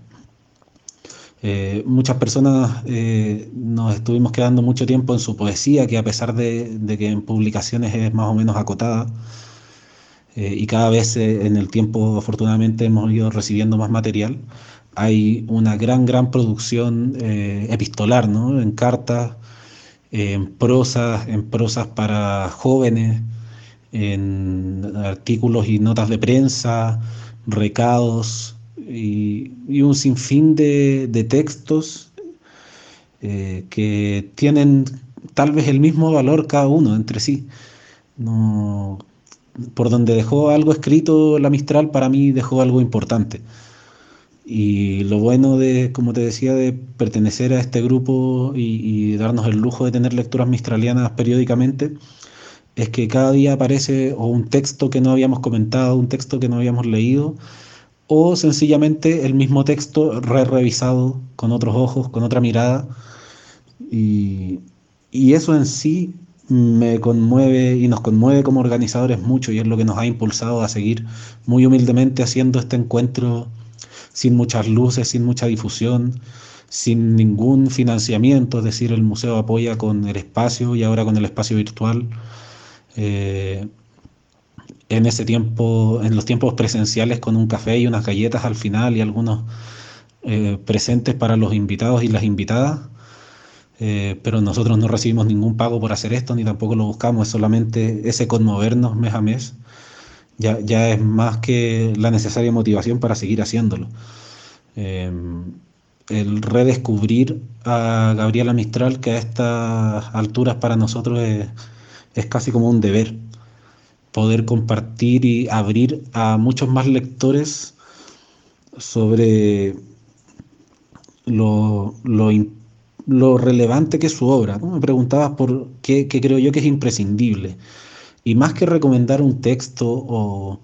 Eh, muchas personas eh, nos estuvimos quedando mucho tiempo en su poesía, que a pesar de, que en publicaciones es más o menos acotada, eh, y cada vez en el tiempo afortunadamente hemos ido recibiendo más material, hay una gran, gran producción epistolar, ¿no? En cartas, en prosas, en prosas para jóvenes, en artículos y notas de prensa, recados, y, un sinfín de, textos eh, que tienen tal vez el mismo valor cada uno entre sí. No, por donde dejó algo escrito la Mistral, para mí dejó algo importante. Y lo bueno de, como te decía, de pertenecer a este grupo y, darnos el lujo de tener lecturas mistralianas periódicamente, es que cada día aparece o un texto que no habíamos comentado, un texto que no habíamos leído, o sencillamente el mismo texto re revisado con otros ojos, con otra mirada. Y, eso en sí me conmueve y nos conmueve como organizadores mucho y es lo que nos ha impulsado a seguir muy humildemente haciendo este encuentro sin muchas luces, sin mucha difusión, sin ningún financiamiento, es decir, el museo apoya con el espacio y ahora con el espacio virtual. Eh, en ese tiempo, en los tiempos presenciales, con un café y unas galletas al final y algunos eh, presentes para los invitados y las invitadas. Eh, pero nosotros no recibimos ningún pago por hacer esto, ni tampoco lo buscamos, es solamente ese conmovernos mes a mes. Ya, ya es más que la necesaria motivación para seguir haciéndolo. Eh, el redescubrir a Gabriela Mistral, que a estas alturas para nosotros es, es casi como un deber poder compartir y abrir a muchos más lectores sobre lo, lo, relevante que es su obra. Me preguntabas por qué, creo yo que es imprescindible. Y más que recomendar un texto o,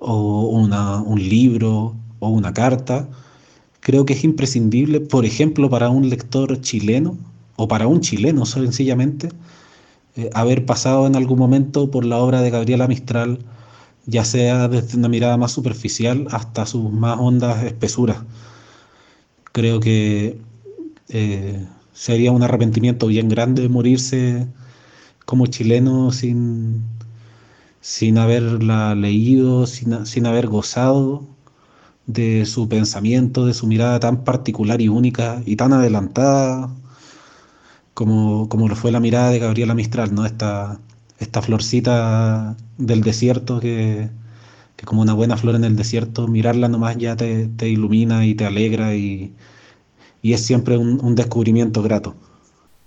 un libro o una carta, creo que es imprescindible, por ejemplo, para un lector chileno o para un chileno sencillamente, eh, haber pasado en algún momento por la obra de Gabriela Mistral, ya sea desde una mirada más superficial hasta sus más hondas espesuras. Creo que eh, sería un arrepentimiento bien grande morirse como chileno sin, sin haberla leído, sin, sin haber gozado de su pensamiento, de su mirada tan particular y única y tan adelantada como, como lo fue la mirada de Gabriela Mistral, ¿no? Esta, esta florcita del desierto que, como una buena flor en el desierto, mirarla nomás ya te, ilumina y te alegra y, es siempre un, descubrimiento grato.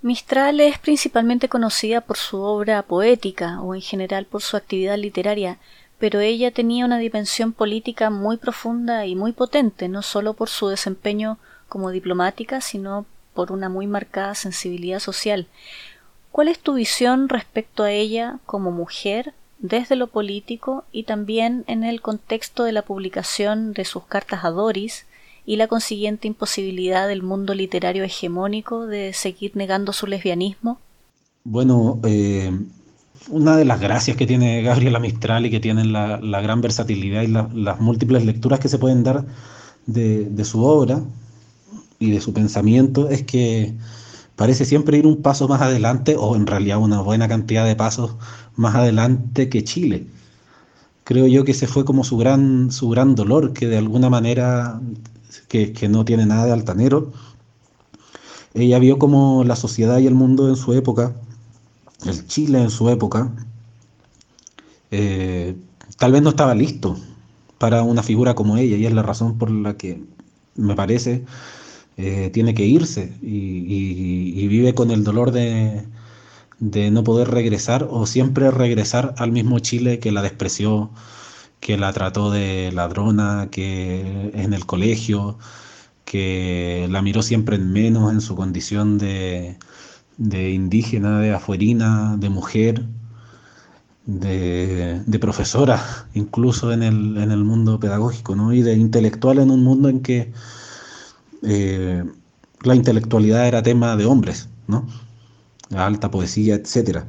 Mistral es principalmente conocida por su obra poética o en general por su actividad literaria, pero ella tenía una dimensión política muy profunda y muy potente, no solo por su desempeño como diplomática, sino por una muy marcada sensibilidad social. ¿Cuál es tu visión respecto a ella como mujer desde lo político y también en el contexto de la publicación de sus cartas a Doris y la consiguiente imposibilidad del mundo literario hegemónico de seguir negando su lesbianismo? Bueno, eh, una de las gracias que tiene Gabriela Mistral y que tiene la, gran versatilidad y las múltiples lecturas que se pueden dar de, de su obra y de su pensamiento es que parece siempre ir un paso más adelante o en realidad una buena cantidad de pasos más adelante que Chile. Creo yo que ese fue como su gran, su gran dolor, que de alguna manera, que, que no tiene nada de altanero, ella vio como la sociedad y el mundo en su época, el Chile en su época, eh, tal vez no estaba listo para una figura como ella y es la razón por la que me parece eh, tiene que irse y, vive con el dolor de, de, no poder regresar o siempre regresar al mismo Chile que la despreció, que la trató de ladrona, que en el colegio, que la miró siempre en menos en su condición de, de indígena, de afuerina, de mujer, de, de profesora, incluso en el, en el, mundo pedagógico, ¿no? y de intelectual en un mundo en que eh, la intelectualidad era tema de hombres, ¿no? alta poesía, etc.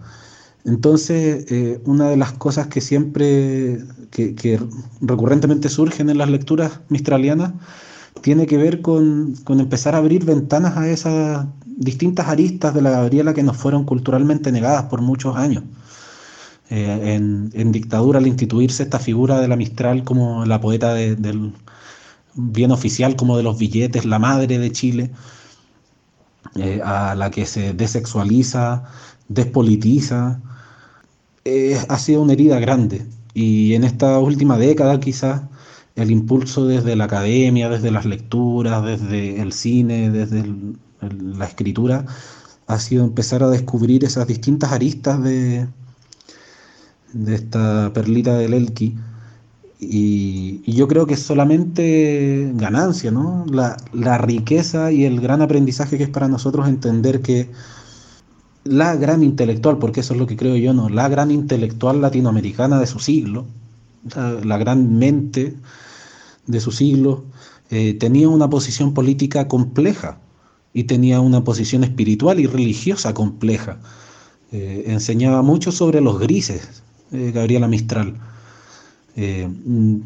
Entonces, eh, una de las cosas que siempre, que, recurrentemente surgen en las lecturas mistralianas, tiene que ver con, empezar a abrir ventanas a esas distintas aristas de la Gabriela que nos fueron culturalmente negadas por muchos años. Eh, en, dictadura, al instituirse esta figura de la Mistral como la poeta del bien oficial, como de los billetes, la madre de Chile, eh, a la que se desexualiza, despolitiza, eh, ha sido una herida grande. Y en esta última década quizás el impulso desde la academia, desde las lecturas, desde el cine, desde la escritura, ha sido empezar a descubrir esas distintas aristas de, esta perlita del Elqui. Y, yo creo que es solamente ganancia, ¿no? La riqueza y el gran aprendizaje que es para nosotros entender que la gran intelectual, porque eso es lo que creo yo, ¿no? La gran intelectual latinoamericana de su siglo, la gran mente de su siglo, eh, tenía una posición política compleja y tenía una posición espiritual y religiosa compleja. Eh, enseñaba mucho sobre los grises, eh, Gabriela Mistral. Mm,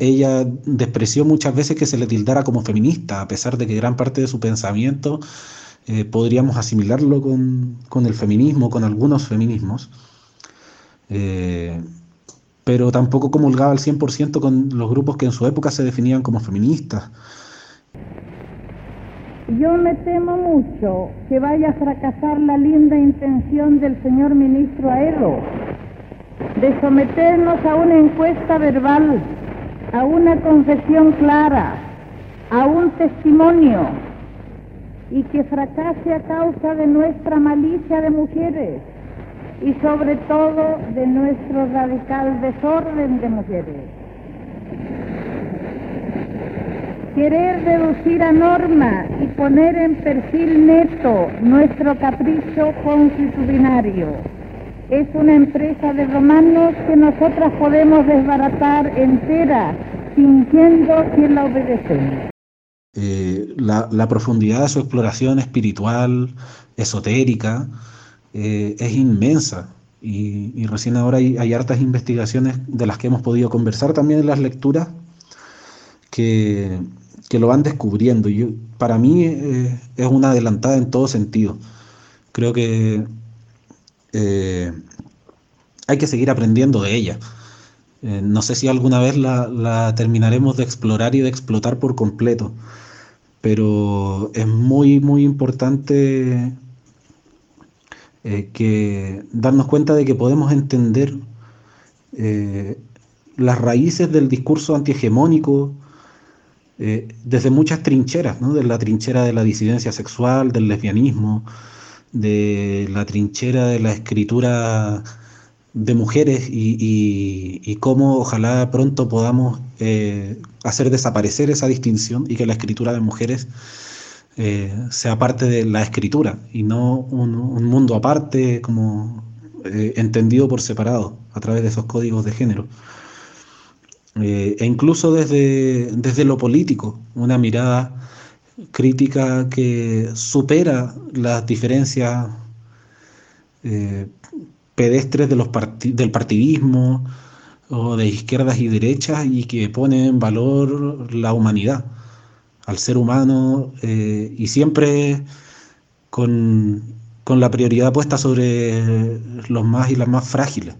ella despreció muchas veces que se le tildara como feminista, a pesar de que gran parte de su pensamiento podríamos asimilarlo con, con, el feminismo, con algunos feminismos pero tampoco comulgaba al 100% con los grupos que en su época se definían como feministas. Yo me temo mucho que vaya a fracasar la linda intención del señor ministro Aelo de someternos a una encuesta verbal, a una confesión clara, a un testimonio, y que fracase a causa de nuestra malicia de mujeres y sobre todo de nuestro radical desorden de mujeres. Querer reducir a norma y poner en perfil neto nuestro capricho constitucionario es una empresa de romanos que nosotras podemos desbaratar entera, fingiendo que la obedecemos. Eh, la, profundidad de su exploración espiritual, esotérica, eh, es inmensa. Y, recién ahora hay, hartas investigaciones de las que hemos podido conversar también en las lecturas que, lo van descubriendo. Y para mí eh, es una adelantada en todo sentido. Creo que hay que seguir aprendiendo de ella. no sé si alguna vez la, terminaremos de explorar y de explotar por completo, pero es muy, muy importante eh, que darnos cuenta de que podemos entender eh, las raíces del discurso antihegemónico eh, desde muchas trincheras, ¿no? de la trinchera de la disidencia sexual, del lesbianismo, de la trinchera de la escritura de mujeres y, y, cómo ojalá pronto podamos hacer desaparecer esa distinción y que la escritura de mujeres eh, sea parte de la escritura y no un, mundo aparte como eh, entendido por separado a través de esos códigos de género. Eh, e incluso desde, desde lo político, una mirada crítica que supera las diferencias pedestres de los del partidismo o de izquierdas y derechas y que pone en valor la humanidad al ser humano eh, y siempre con, la prioridad puesta sobre los más y las más frágiles.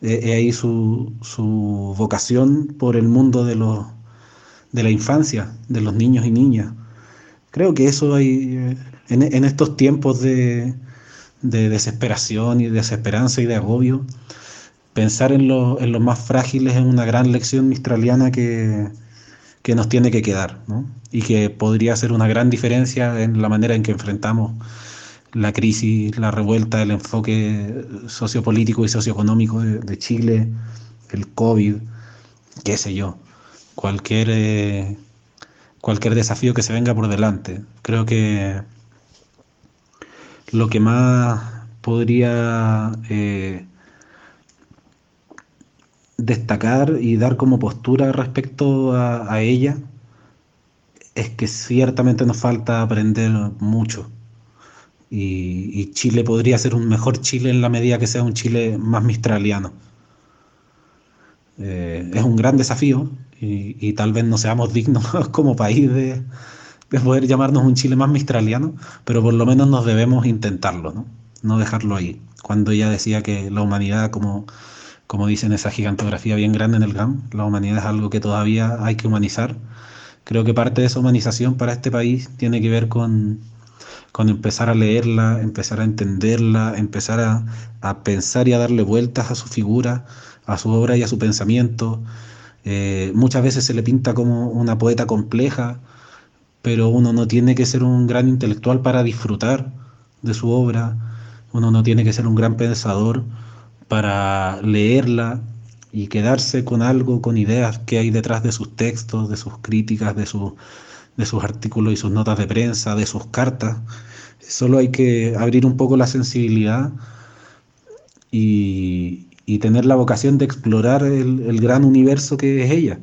Es ahí su, su, vocación por el mundo de, los, de la infancia, de los niños y niñas. Creo que eso hay, eh, en, estos tiempos de, de, desesperación y desesperanza y de agobio, pensar en, en los más frágiles es una gran lección mistraliana que, que nos tiene que quedar ¿no? y que podría ser una gran diferencia en la manera en que enfrentamos la crisis, la revuelta, el enfoque sociopolítico y socioeconómico de, Chile, el COVID, qué sé yo, cualquier, eh, cualquier desafío que se venga por delante. Creo que lo que más podría eh, destacar y dar como postura respecto a, ella es que ciertamente nos falta aprender mucho. Y, Chile podría ser un mejor Chile en la medida que sea un Chile más mistraliano. Eh, es un gran desafío y, tal vez no seamos dignos como país de, de, poder llamarnos un Chile más mistraliano, pero por lo menos nos debemos intentarlo, ¿no? no dejarlo ahí. Cuando ella decía que la humanidad como como dicen esa gigantografía bien grande en el GAM, la humanidad es algo que todavía hay que humanizar. Creo que parte de esa humanización para este país tiene que ver con, con empezar a leerla, empezar a entenderla, empezar a, a, pensar y a darle vueltas a su figura, a su obra y a su pensamiento. Eh, muchas veces se le pinta como una poeta compleja, pero uno no tiene que ser un gran intelectual para disfrutar de su obra, uno no tiene que ser un gran pensador para leerla y quedarse con algo, con ideas que hay detrás de sus textos, de sus críticas, de, de sus artículos y sus notas de prensa, de sus cartas. Solo hay que abrir un poco la sensibilidad y, tener la vocación de explorar el, gran universo que es ella.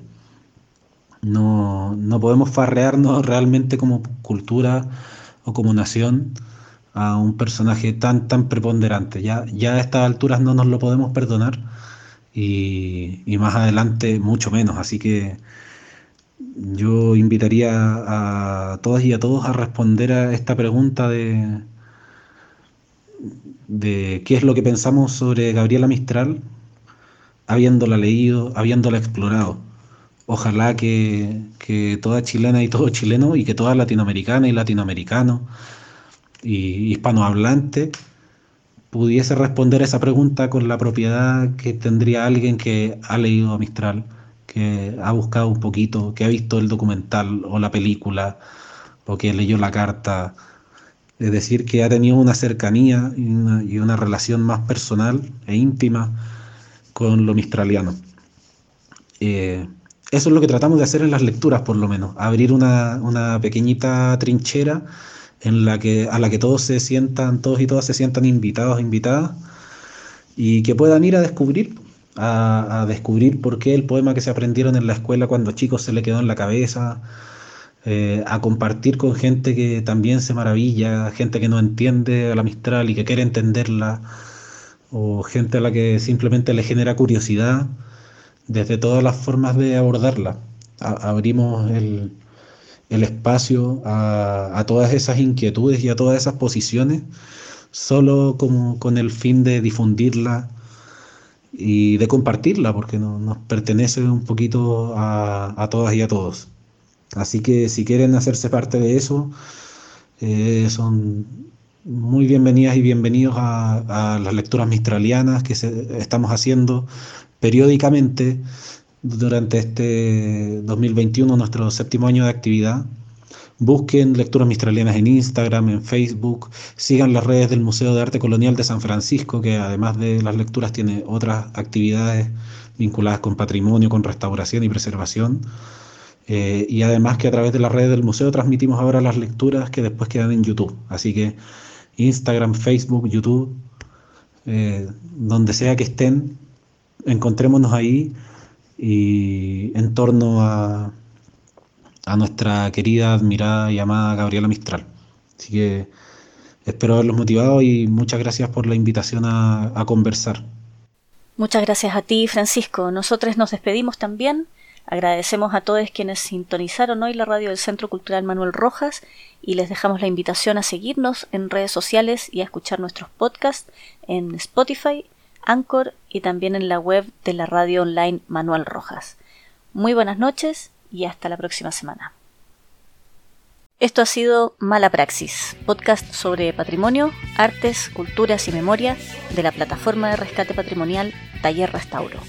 No, no podemos farrearnos realmente como cultura o como nación a un personaje tan, tan preponderante. Ya, ya a estas alturas no nos lo podemos perdonar y, más adelante mucho menos. Así que yo invitaría a todas y a todos a responder a esta pregunta de, de qué es lo que pensamos sobre Gabriela Mistral, habiéndola leído, habiéndola explorado. Ojalá que, que toda chilena y todo chileno y que toda latinoamericana y latinoamericano y hispanohablante pudiese responder esa pregunta con la propiedad que tendría alguien que ha leído a Mistral, que ha buscado un poquito, que ha visto el documental o la película, o que leyó la carta. Es decir, que ha tenido una cercanía y una, relación más personal e íntima con lo mistraliano. Eh, eso es lo que tratamos de hacer en las lecturas, por lo menos, abrir una, una pequeñita trinchera en la que, a la que todos se sientan, todos y todas se sientan invitados, invitadas, y que puedan ir a descubrir, a, descubrir por qué el poema que se aprendieron en la escuela cuando chicos se le quedó en la cabeza, eh, a compartir con gente que también se maravilla, gente que no entiende a la Mistral y que quiere entenderla, o gente a la que simplemente le genera curiosidad desde todas las formas de abordarla. abrimos el, espacio a, todas esas inquietudes y a todas esas posiciones, solo como con el fin de difundirla y de compartirla, porque nos pertenece un poquito a, todas y a todos. Así que si quieren hacerse parte de eso, eh, son muy bienvenidas y bienvenidos a, las lecturas mistralianas que estamos haciendo periódicamente durante este 2021, nuestro séptimo año de actividad. Busquen Lecturas Mistralianas en Instagram, en Facebook, sigan las redes del Museo de Arte Colonial de San Francisco, que además de las lecturas tiene otras actividades vinculadas con patrimonio, con restauración y preservación. Eh, y además que a través de las redes del museo transmitimos ahora las lecturas que después quedan en YouTube. Así que Instagram, Facebook, YouTube, eh, donde sea que estén, encontrémonos ahí y en torno a, a nuestra querida, admirada y amada Gabriela Mistral. Así que espero haberlos motivado y muchas gracias por la invitación a, conversar. Muchas gracias a ti, Francisco. Nosotros nos despedimos también Agradecemos a todos quienes sintonizaron hoy la radio del Centro Cultural Manuel Rojas y les dejamos la invitación a seguirnos en redes sociales y a escuchar nuestros podcasts en Spotify, Anchor y también en la web de la radio online Manuel Rojas. Muy buenas noches y hasta la próxima semana. Esto ha sido Mala Praxis, podcast sobre patrimonio, artes, culturas y memoria de la plataforma de rescate patrimonial Taller Restauro.